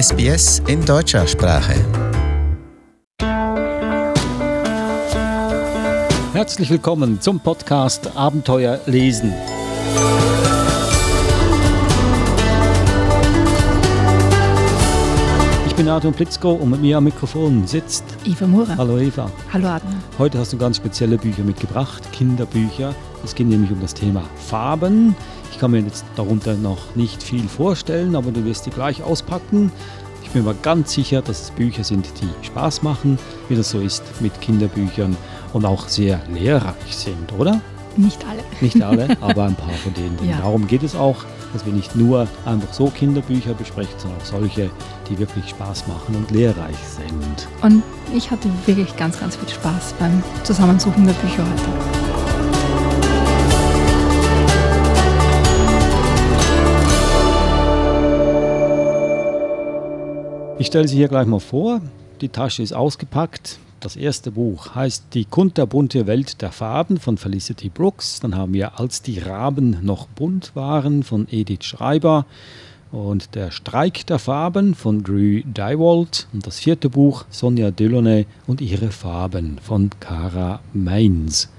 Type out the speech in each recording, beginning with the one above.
SBS in deutscher Sprache. Herzlich willkommen zum Podcast Abenteuer lesen. Ich bin Adrian Plitzko und mit mir am Mikrofon sitzt Eva Mura. Hallo Eva. Hallo Adrian. Heute hast du ganz spezielle Bücher mitgebracht, Kinderbücher. Es geht nämlich um das Thema Farben. Ich kann mir jetzt darunter noch nicht viel vorstellen, aber du wirst die gleich auspacken. Ich bin mir ganz sicher, dass es Bücher sind, die Spaß machen, wie das so ist mit Kinderbüchern und auch sehr lehrreich sind, oder? Nicht alle. Nicht alle, aber ein paar von denen. Ja. Darum geht es auch, dass wir nicht nur einfach so Kinderbücher besprechen, sondern auch solche, die wirklich Spaß machen und lehrreich sind. Und ich hatte wirklich ganz, ganz viel Spaß beim Zusammensuchen der Bücher heute. Ich stelle sie hier gleich mal vor. Die Tasche ist ausgepackt. Das erste Buch heißt Die kunterbunte Welt der Farben von Felicity Brooks. Dann haben wir Als die Raben noch bunt waren von Edith Schreiber und Der Streik der Farben von Drew Dywald. Und das vierte Buch Sonja Delaunay und ihre Farben von Cara Mainz.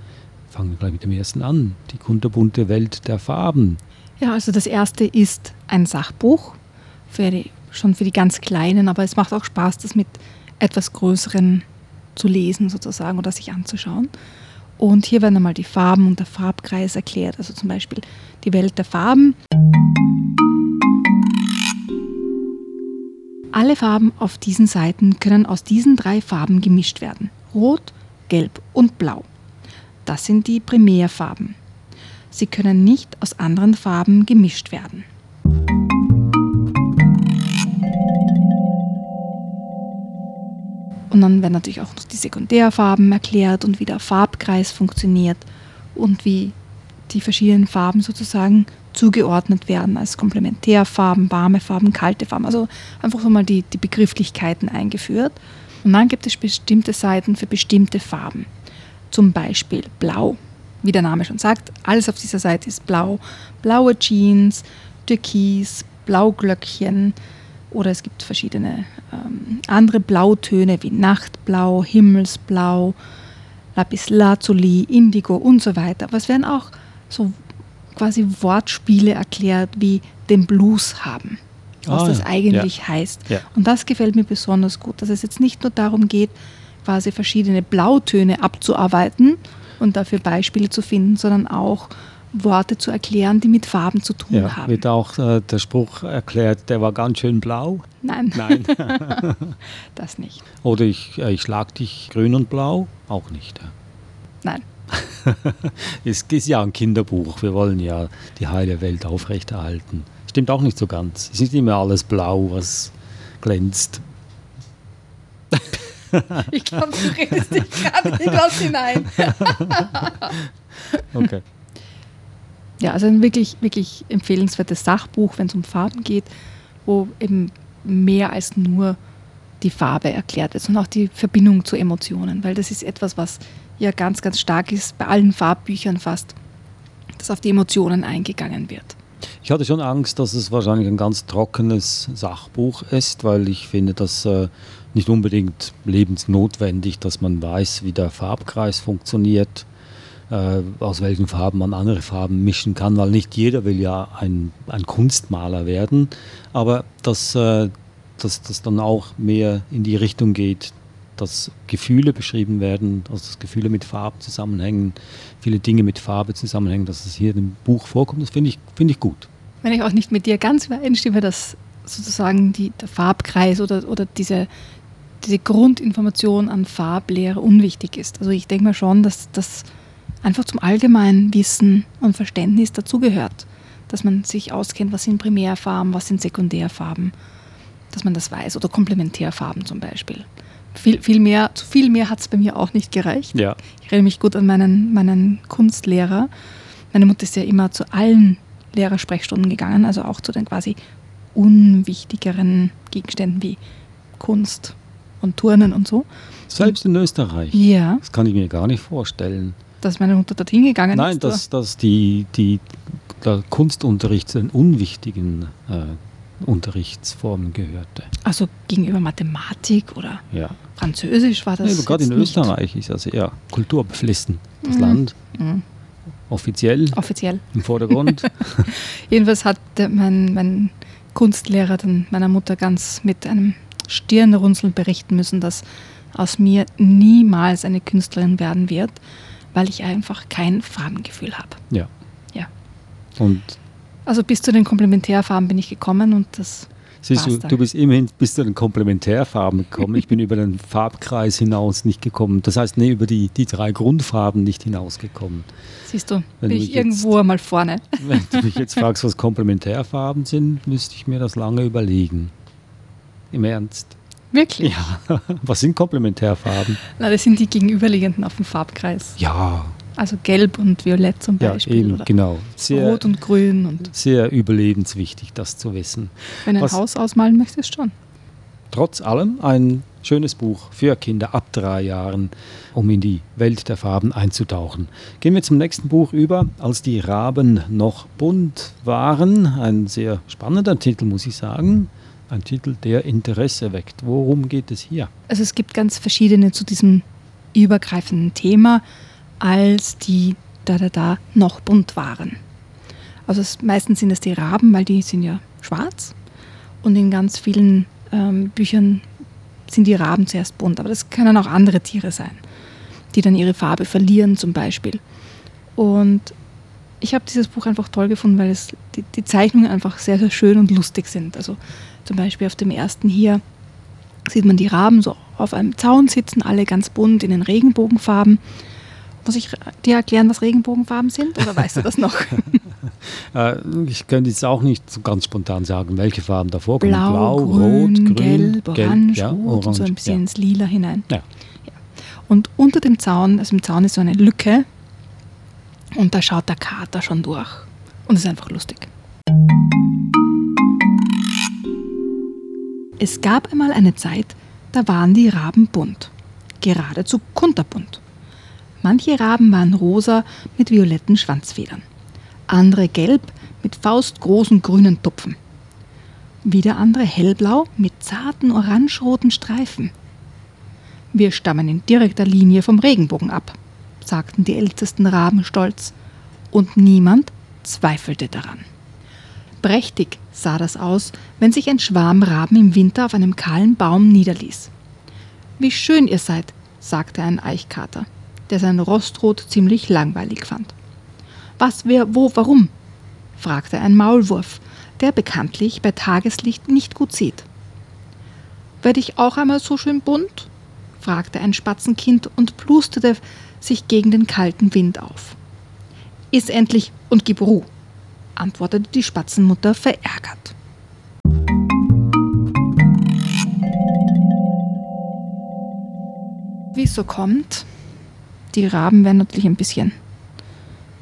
Fangen wir gleich mit dem ersten an. Die kunterbunte Welt der Farben. Ja, also das erste ist ein Sachbuch, für die, schon für die ganz Kleinen, aber es macht auch Spaß, das mit etwas Größeren zu lesen sozusagen oder sich anzuschauen. Und hier werden einmal die Farben und der Farbkreis erklärt, also zum Beispiel die Welt der Farben. Alle Farben auf diesen Seiten können aus diesen drei Farben gemischt werden. Rot, Gelb und Blau. Das sind die Primärfarben. Sie können nicht aus anderen Farben gemischt werden. Und dann werden natürlich auch die Sekundärfarben erklärt und wie der Farbkreis funktioniert und wie die verschiedenen Farben sozusagen zugeordnet werden als Komplementärfarben, warme Farben, kalte Farben. Also einfach so mal die, die Begrifflichkeiten eingeführt. Und dann gibt es bestimmte Seiten für bestimmte Farben. Zum Beispiel Blau. Wie der Name schon sagt, alles auf dieser Seite ist blau. Blaue Jeans, Türkis, Blauglöckchen oder es gibt verschiedene ähm, andere Blautöne wie Nachtblau, Himmelsblau, Lapislazuli, Indigo und so weiter. Aber es werden auch so quasi Wortspiele erklärt, wie den Blues haben, was Ah, das ja. eigentlich heißt. Ja. Und das gefällt mir besonders gut, dass es jetzt nicht nur darum geht, quasi verschiedene Blautöne abzuarbeiten und dafür Beispiele zu finden, sondern auch Worte zu erklären, die mit Farben zu tun Ja, haben. wird auch äh, der Spruch erklärt, der war ganz schön blau. Nein, Nein. das nicht. Oder ich, äh, ich schlag dich grün und blau? Auch nicht. Ja. Nein. Es ist ja ein Kinderbuch. Wir wollen ja die heile Welt aufrechterhalten. Stimmt auch nicht so ganz. Es ist nicht immer alles blau, was glänzt. Ich glaube, du redest dich gerade in was hinein. Okay. Ja, also ein wirklich, wirklich empfehlenswertes Sachbuch, wenn es um Farben geht, wo eben mehr als nur die Farbe erklärt wird, sondern auch die Verbindung zu Emotionen, weil das ist etwas, was ja ganz, ganz stark ist bei allen Farbbüchern fast, dass auf die Emotionen eingegangen wird. Ich hatte schon Angst, dass es wahrscheinlich ein ganz trockenes Sachbuch ist, weil ich finde das äh, nicht unbedingt lebensnotwendig, dass man weiß, wie der Farbkreis funktioniert, äh, aus welchen Farben man andere Farben mischen kann, weil nicht jeder will ja ein, ein Kunstmaler werden, aber dass, äh, das dann auch mehr in die Richtung geht, dass Gefühle beschrieben werden, also dass Gefühle mit Farben zusammenhängen, viele Dinge mit Farbe zusammenhängen, dass es hier im Buch vorkommt, das finde ich, finde ich gut. Wenn ich auch nicht mit dir ganz übereinstimme, dass sozusagen die, der Farbkreis oder, oder diese, diese Grundinformation an Farblehre unwichtig ist. Also ich denke mal schon, dass das einfach zum allgemeinen Wissen und Verständnis dazugehört. Dass man sich auskennt, was sind Primärfarben, was sind Sekundärfarben, dass man das weiß. Oder Komplementärfarben zum Beispiel. Viel, viel mehr, zu viel mehr hat es bei mir auch nicht gereicht. Ja. Ich erinnere mich gut an meinen, meinen Kunstlehrer. Meine Mutter ist ja immer zu allen Lehrersprechstunden gegangen, also auch zu den quasi unwichtigeren Gegenständen wie Kunst und Turnen und so. Selbst in Österreich. Ja, Das kann ich mir gar nicht vorstellen. Dass meine Mutter dorthin gegangen Nein, ist. dass, dass die, die, der Kunstunterricht zu den unwichtigen äh, Unterrichtsformen gehörte. Also gegenüber Mathematik oder Ja. Französisch war das. Nee, gerade in nicht Österreich ist also eher kulturbeflissen. Das Mhm. Land Mhm. offiziell Offiziell. im Vordergrund. Jedenfalls hat mein, mein Kunstlehrer dann meiner Mutter ganz mit einem Stirnrunzeln berichten müssen, dass aus mir niemals eine Künstlerin werden wird, weil ich einfach kein Farbengefühl habe. ja. Ja. Und Also bis zu den Komplementärfarben bin ich gekommen und das siehst du, dann. du bist immerhin bis zu den Komplementärfarben gekommen. Ich bin über den Farbkreis hinaus nicht gekommen. Das heißt, nee, über die, die drei Grundfarben nicht hinausgekommen. Siehst du, Wenn bin du ich mich jetzt- irgendwo einmal vorne. Wenn du mich jetzt fragst, was Komplementärfarben sind, müsste ich mir das lange überlegen. Im Ernst. Wirklich? Ja, was sind Komplementärfarben? Na, das sind die gegenüberliegenden auf dem Farbkreis. Ja, Also gelb und violett zum ja Beispiel. eben, oder genau. Sehr, Rot und grün. Und sehr überlebenswichtig, das zu wissen. wenn du ein Was- Haus ausmalen möchtest, schon. Trotz allem ein schönes Buch für Kinder ab drei Jahren, um in die Welt der Farben einzutauchen. Gehen wir zum nächsten Buch über, als die Raben noch bunt waren. Ein sehr spannender Titel, muss ich sagen. Ein Titel, der Interesse weckt. Worum geht es hier? Also es gibt ganz verschiedene zu diesem übergreifenden Thema, als die da da da noch bunt waren. Also es, meistens sind es die Raben, weil die sind ja schwarz und in ganz vielen ähm, Büchern sind die Raben zuerst bunt, aber das können auch andere Tiere sein, die dann ihre Farbe verlieren zum Beispiel. Und ich habe dieses Buch einfach toll gefunden, weil es die, die Zeichnungen einfach sehr, sehr schön und lustig sind. Also zum Beispiel auf dem ersten hier sieht man die Raben so auf einem Zaun sitzen, alle ganz bunt in den Regenbogenfarben. Muss ich dir erklären, was Regenbogenfarben sind oder weißt du das noch? Äh, ich könnte jetzt auch nicht so ganz spontan sagen, welche Farben davor kommen. Blau, grün, gelb, orange, ja, rot und so ein bisschen ja. ins Lila hinein. Ja. Und unter dem Zaun, also im Zaun ist so eine Lücke und da schaut der Kater schon durch. Und es ist einfach lustig. Es gab einmal eine Zeit, da waren die Raben bunt. Geradezu kunterbunt. Manche Raben waren rosa mit violetten Schwanzfedern. Andere gelb mit faustgroßen grünen Tupfen. Wieder andere hellblau mit zarten orangeroten Streifen. Wir stammen in direkter Linie vom Regenbogen ab, sagten die ältesten Raben stolz, und niemand zweifelte daran. Prächtig sah das aus, wenn sich ein Schwarm Raben im Winter auf einem kahlen Baum niederließ. Wie schön ihr seid, sagte ein Eichkater, der sein Rostrot ziemlich langweilig fand. Was, wer, wo, warum? fragte ein Maulwurf, der bekanntlich bei Tageslicht nicht gut sieht. Werde ich auch einmal so schön bunt? fragte ein Spatzenkind und plusterte sich gegen den kalten Wind auf. Iss endlich und gib Ruh, antwortete die Spatzenmutter verärgert. Wie es so kommt, die Raben werden natürlich ein bisschen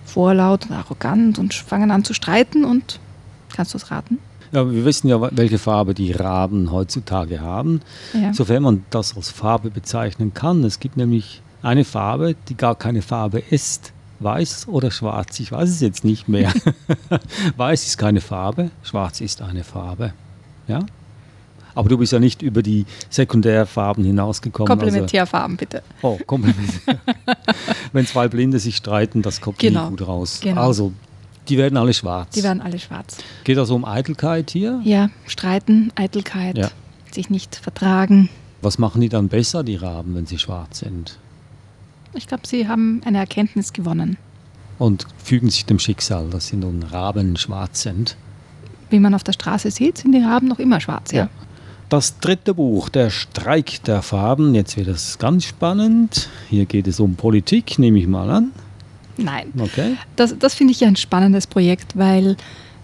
vorlaut und arrogant und fangen an zu streiten und kannst du es raten? Ja, wir wissen ja, welche Farbe die Raben heutzutage haben, Ja. sofern man das als Farbe bezeichnen kann. Es gibt nämlich eine Farbe, die gar keine Farbe ist. Weiß oder schwarz, ich weiß es jetzt nicht mehr. Weiß ist keine Farbe, schwarz ist eine Farbe. Ja? Aber du bist ja nicht über die Sekundärfarben hinausgekommen. Komplementärfarben bitte. Also, oh, Komplementär. Wenn zwei Blinde sich streiten, das kommt Genau, nie gut raus. genau. Also, die werden alle schwarz. Die werden alle schwarz. Geht also um Eitelkeit hier? Ja, streiten, Eitelkeit, Ja. sich nicht vertragen. Was machen die dann besser, die Raben, wenn sie schwarz sind? Ich glaube, sie haben eine Erkenntnis gewonnen. Und fügen sich dem Schicksal, dass sie nun Raben schwarz sind. Wie man auf der Straße sieht, sind die Raben noch immer schwarz. Ja. Ja. Das dritte Buch, Der Streik der Farben. Jetzt wird es ganz spannend. Hier geht es um Politik, nehme ich mal an. Nein, Okay. das, das finde ich ja ein spannendes Projekt, weil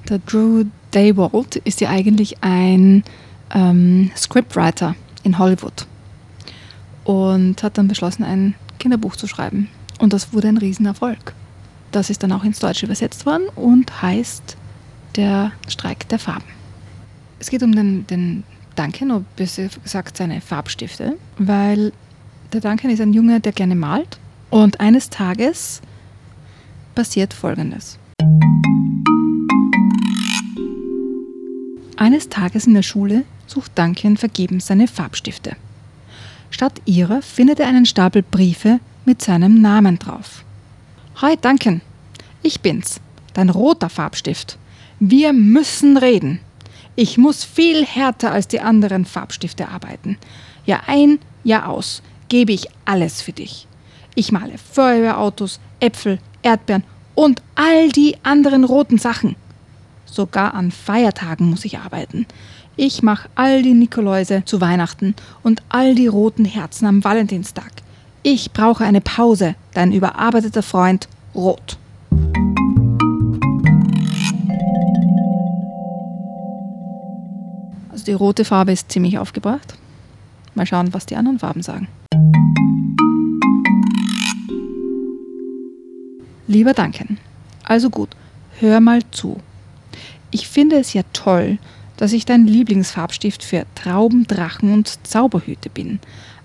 der Drew Daywalt ist ja eigentlich ein ähm, Scriptwriter in Hollywood und hat dann beschlossen, ein Kinderbuch zu schreiben. Und das wurde ein Riesenerfolg. Das ist dann auch ins Deutsche übersetzt worden und heißt Der Streik der Farben. Es geht um den, den Duncan, oder besser gesagt seine Farbstifte, weil der Duncan ist ein Junge, der gerne malt und eines Tages passiert Folgendes. Eines Tages in der Schule sucht Duncan vergebens seine Farbstifte. Statt ihrer findet er einen Stapel Briefe mit seinem Namen drauf. Hi Duncan, ich bin's, dein roter Farbstift. Wir müssen reden. Ich muss viel härter als die anderen Farbstifte arbeiten. Jahr ein, Jahr aus gebe ich alles für dich. Ich male Feuerwehrautos, Äpfel, Erdbeeren und all die anderen roten Sachen. Sogar an Feiertagen muss ich arbeiten. Ich mache all die Nikoläuse zu Weihnachten und all die roten Herzen am Valentinstag. Ich brauche eine Pause, dein überarbeiteter Freund Rot. Also die rote Farbe ist ziemlich aufgebracht. Mal schauen, was die anderen Farben sagen. Lieber Duncan, also gut, hör mal zu. Ich finde es ja toll, dass ich dein Lieblingsfarbstift für Trauben, Drachen und Zauberhüte bin.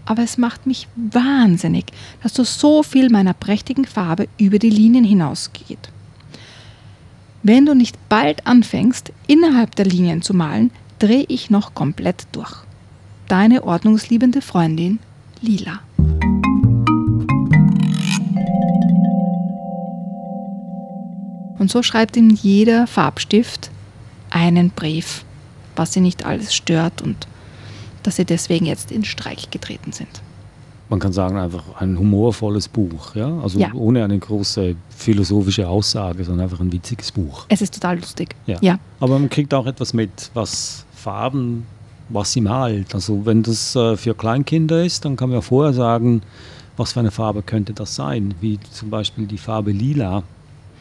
Aber es macht mich wahnsinnig, dass du so viel meiner prächtigen Farbe über die Linien hinausgeht. Wenn du nicht bald anfängst, innerhalb der Linien zu malen, drehe ich noch komplett durch. Deine ordnungsliebende Freundin Lila. Und so schreibt ihm jeder Farbstift einen Brief, was sie nicht alles stört und dass sie deswegen jetzt in Streik getreten sind. Man kann sagen, einfach ein humorvolles Buch, ja? Also Ja. ohne eine große philosophische Aussage, sondern einfach ein witziges Buch. Es ist total lustig. Ja. ja. Aber man kriegt auch etwas mit, was Farben, was sie malt. Also wenn das äh, für Kleinkinder ist, dann kann man ja vorher sagen, was für eine Farbe könnte das sein. Wie zum Beispiel die Farbe Lila,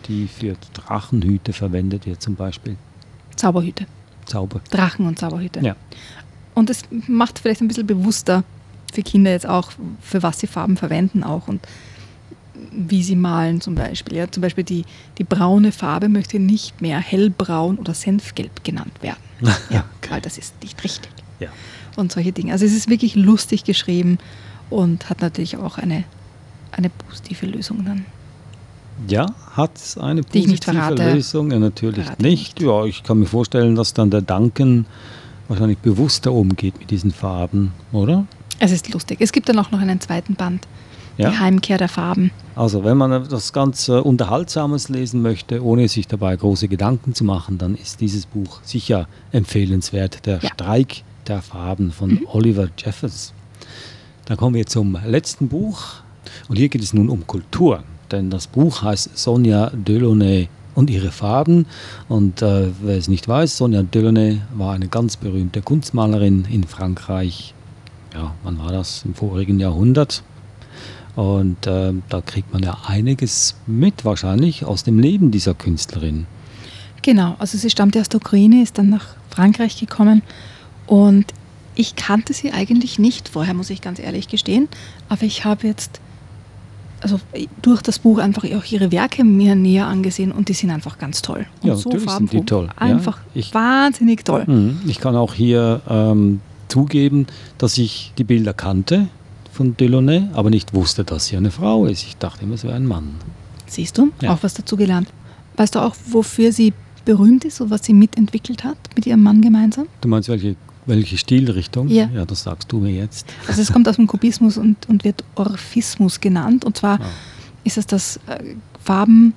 die für Drachenhüte verwendet wird, zum Beispiel. Zauberhüte. Zauber. Drachen und Zauberhüte. Ja. Und es macht vielleicht ein bisschen bewusster für Kinder jetzt auch, für was sie Farben verwenden auch und wie sie malen zum Beispiel. Ja, zum Beispiel die, die braune Farbe möchte nicht mehr hellbraun oder senfgelb genannt werden. Ja, weil das ist nicht richtig. Ja. Und solche Dinge. Also es ist wirklich lustig geschrieben und hat natürlich auch eine, eine positive Lösung dann. Ja, hat es eine Die ich nicht positive. Lösung? Ja, natürlich Verrate ich nicht. Ja, ich kann mir vorstellen, dass dann der Duncan wahrscheinlich bewusster umgeht mit diesen Farben, oder? Es ist lustig. Es gibt dann auch noch einen zweiten Band. Ja. Die Heimkehr der Farben. Also wenn man etwas ganz äh, Unterhaltsames lesen möchte, ohne sich dabei große Gedanken zu machen, dann ist dieses Buch sicher empfehlenswert. Der Ja. Streik der Farben von Oliver Jeffers. Dann kommen wir zum letzten Buch. Und hier geht es nun um Kultur. Denn das Buch heißt Sonja Delaunay und ihre Farben. Und äh, wer es nicht weiß, Sonja Delaunay war eine ganz berühmte Kunstmalerin in Frankreich. Ja, wann war das? Im vorigen Jahrhundert. Und äh, da kriegt man ja einiges mit wahrscheinlich aus dem Leben dieser Künstlerin. Genau, also sie stammte aus der Ukraine, ist dann nach Frankreich gekommen und ich kannte sie eigentlich nicht vorher, muss ich ganz ehrlich gestehen, aber ich habe jetzt also durch das Buch einfach auch ihre Werke mir näher angesehen und die sind einfach ganz toll. Und Ja, natürlich sind die toll, ja. Einfach Ich- wahnsinnig toll. Mhm. Ich kann auch hier ähm, zugeben, dass ich die Bilder kannte von Delaunay, aber nicht wusste, dass sie eine Frau ist. Ich dachte immer, es wäre ein Mann. Siehst du, Ja. auch was dazu gelernt. Weißt du auch, wofür sie berühmt ist und was sie mitentwickelt hat mit ihrem Mann gemeinsam? Du meinst welche, welche Stilrichtung? Ja. ja, das sagst du mir jetzt. Also es kommt aus dem Kubismus und, und wird Orphismus genannt. Und zwar Ah. ist es, dass äh, Farben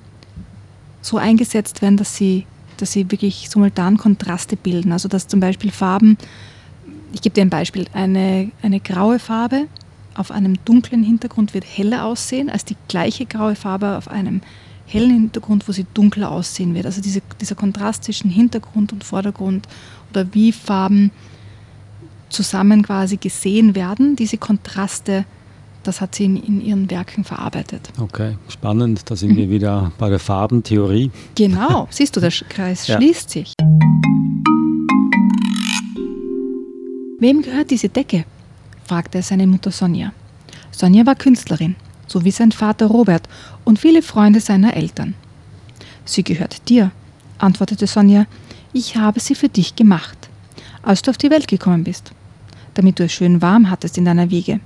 so eingesetzt werden, dass sie, dass sie wirklich simultan Kontraste bilden. Also dass zum Beispiel Farben, ich gebe dir ein Beispiel, eine, eine graue Farbe auf einem dunklen Hintergrund wird heller aussehen als die gleiche graue Farbe auf einem hellen Hintergrund, wo sie dunkler aussehen wird. Also diese, dieser Kontrast zwischen Hintergrund und Vordergrund oder wie Farben zusammen quasi gesehen werden, diese Kontraste, das hat sie in, in ihren Weriken verarbeitet. Okay, spannend. Da sind Mhm. wir wieder bei der Farbentheorie. Genau, siehst du, der Kreis Ja. schließt sich. Wem gehört diese Decke? fragte er seine Mutter Sonja. Sonja war Künstlerin, so wie sein Vater Robert und viele Freunde seiner Eltern. Sie gehört dir, antwortete Sonja. Ich habe sie für dich gemacht, als du auf die Welt gekommen bist, damit du es schön warm hattest in deiner Wiege.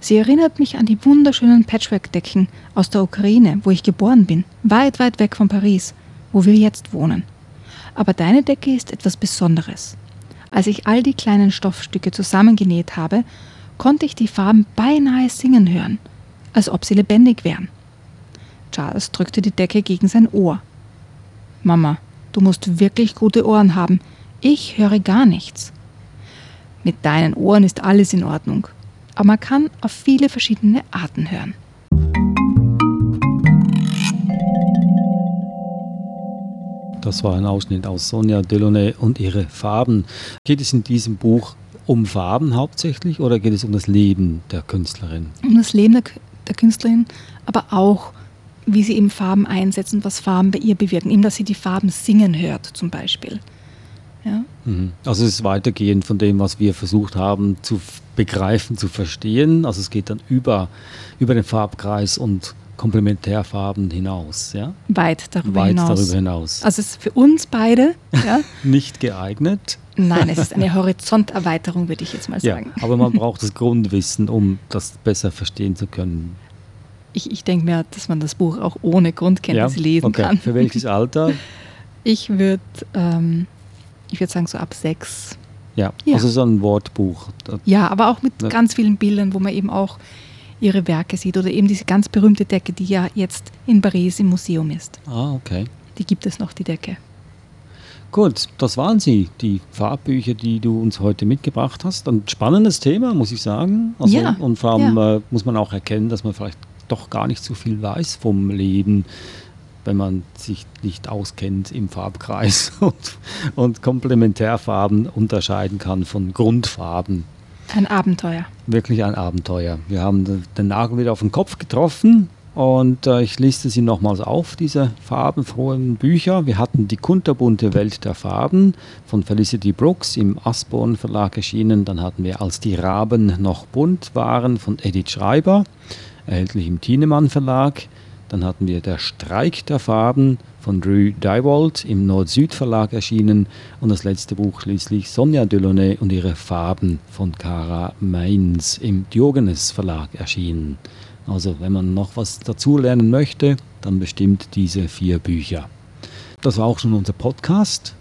Sie erinnert mich an die wunderschönen Patchwork-Decken aus der Ukraine, wo ich geboren bin, weit, weit weg von Paris, wo wir jetzt wohnen. Aber deine Decke ist etwas Besonderes. Als ich all die kleinen Stoffstücke zusammengenäht habe, konnte ich die Farben beinahe singen hören, als ob sie lebendig wären. Charles drückte die Decke gegen sein Ohr. Mama, du musst wirklich gute Ohren haben. Ich höre gar nichts. Mit deinen Ohren ist alles in Ordnung, aber man kann auf viele verschiedene Arten hören. Das war ein Ausschnitt aus Sonja Delaunay und ihre Farben. Geht es in diesem Buch um Farben hauptsächlich oder geht es um das Leben der Künstlerin? Um das Leben der, der Künstlerin, aber auch, wie sie eben Farben einsetzen, was Farben bei ihr bewirken. Eben, dass sie die Farben singen hört, zum Beispiel. Ja? Mhm. Also es ist weitergehend von dem, was wir versucht haben zu begreifen, zu verstehen. Also es geht dann über, über den Farbkreis und Komplementärfarben hinaus. Ja? Weit darüber Weit hinaus. darüber hinaus. Also es ist für uns beide ja? nicht geeignet. Nein, es ist eine Horizonterweiterung, würde ich jetzt mal sagen. Ja, aber man braucht das Grundwissen, um das besser verstehen zu können. Ich, ich denke mir, dass man das Buch auch ohne Grundkenntnis ja? lesen okay. kann. Für welches Alter? Ich würde ähm, ich sagen so ab sechs. Ja, ja, also so ein Wortbuch. Ja, aber auch mit ja. ganz vielen Bildern, wo man eben auch ihre Werke sieht. Oder eben diese ganz berühmte Decke, die ja jetzt in Paris im Museum ist. Ah, okay. Die gibt es noch, die Decke. Gut, das waren sie, die Farbbücher, die du uns heute mitgebracht hast. Ein spannendes Thema, muss ich sagen. Also, ja, und vor allem ja. äh, muss man auch erkennen, dass man vielleicht doch gar nicht so viel weiß vom Leben, wenn man sich nicht auskennt im Farbkreis und, und Komplementärfarben unterscheiden kann von Grundfarben. Ein Abenteuer. Wirklich ein Abenteuer. Wir haben den Nagel wieder auf den Kopf getroffen und äh, ich liste sie nochmals auf, diese farbenfrohen Bücher. Wir hatten Die kunterbunte Welt der Farben von Felicity Brooks im Asborn Verlag erschienen. Dann hatten wir Als die Raben noch bunt waren von Edith Schreiber, erhältlich im Thienemann Verlag. Dann hatten wir Der Streik der Farben von Drew Dywald im Nord-Süd Verlag erschienen und das letzte Buch schließlich Sonja Delaunay und ihre Farben von Cara Mainz im Diogenes Verlag erschienen. Also wenn man noch was dazulernen möchte, dann bestimmt diese vier Bücher. Das war auch schon unser Podcast.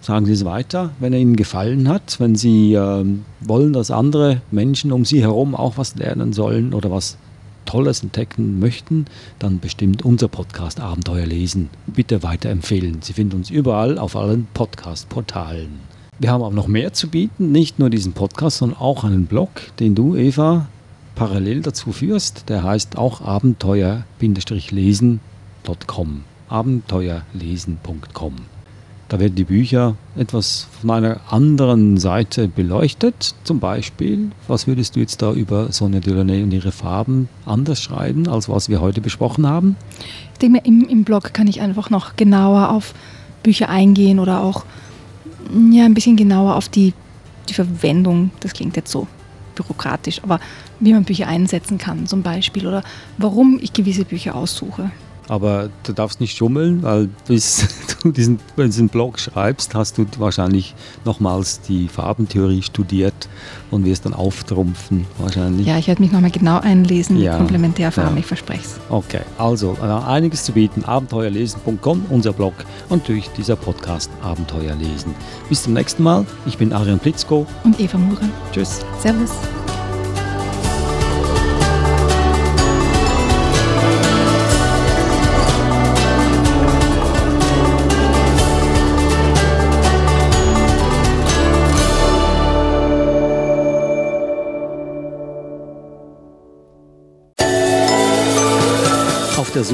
Sagen Sie es weiter, wenn er Ihnen gefallen hat, wenn Sie äh, wollen, dass andere Menschen um Sie herum auch was lernen sollen oder was Tolles entdecken möchten, dann bestimmt unser Podcast Abenteuer lesen. Bitte weiterempfehlen. Sie finden uns überall auf allen Podcast-Portalen. Wir haben auch noch mehr zu bieten, nicht nur diesen Podcast, sondern auch einen Blog, den du, Eva, parallel dazu führst. Der heißt auch abenteuer-lesen.com. Abenteuerlesen.com. Da werden die Bücher etwas von einer anderen Seite beleuchtet. Zum Beispiel, was würdest du jetzt da über Sonja Delaunay und ihre Farben anders schreiben, als was wir heute besprochen haben? Ich denke mir, im, im Blog kann ich einfach noch genauer auf Bücher eingehen oder auch ja, ein bisschen genauer auf die, die Verwendung, das klingt jetzt so bürokratisch, aber wie man Bücher einsetzen kann zum Beispiel oder warum ich gewisse Bücher aussuche. Aber du darfst nicht schummeln, weil bis du diesen, diesen Blog schreibst, hast du wahrscheinlich nochmals die Farbentheorie studiert und wirst dann auftrumpfen wahrscheinlich. Ja, ich werde mich nochmal genau einlesen ja, Komplementärfarben, ja. ich verspreche es. Okay, also äh, einiges zu bieten. Abenteuerlesen.com, unser Blog und natürlich dieser Podcast Abenteuerlesen. Bis zum nächsten Mal. Ich bin Arian Plitzko. Und Eva Muren. Tschüss. Servus.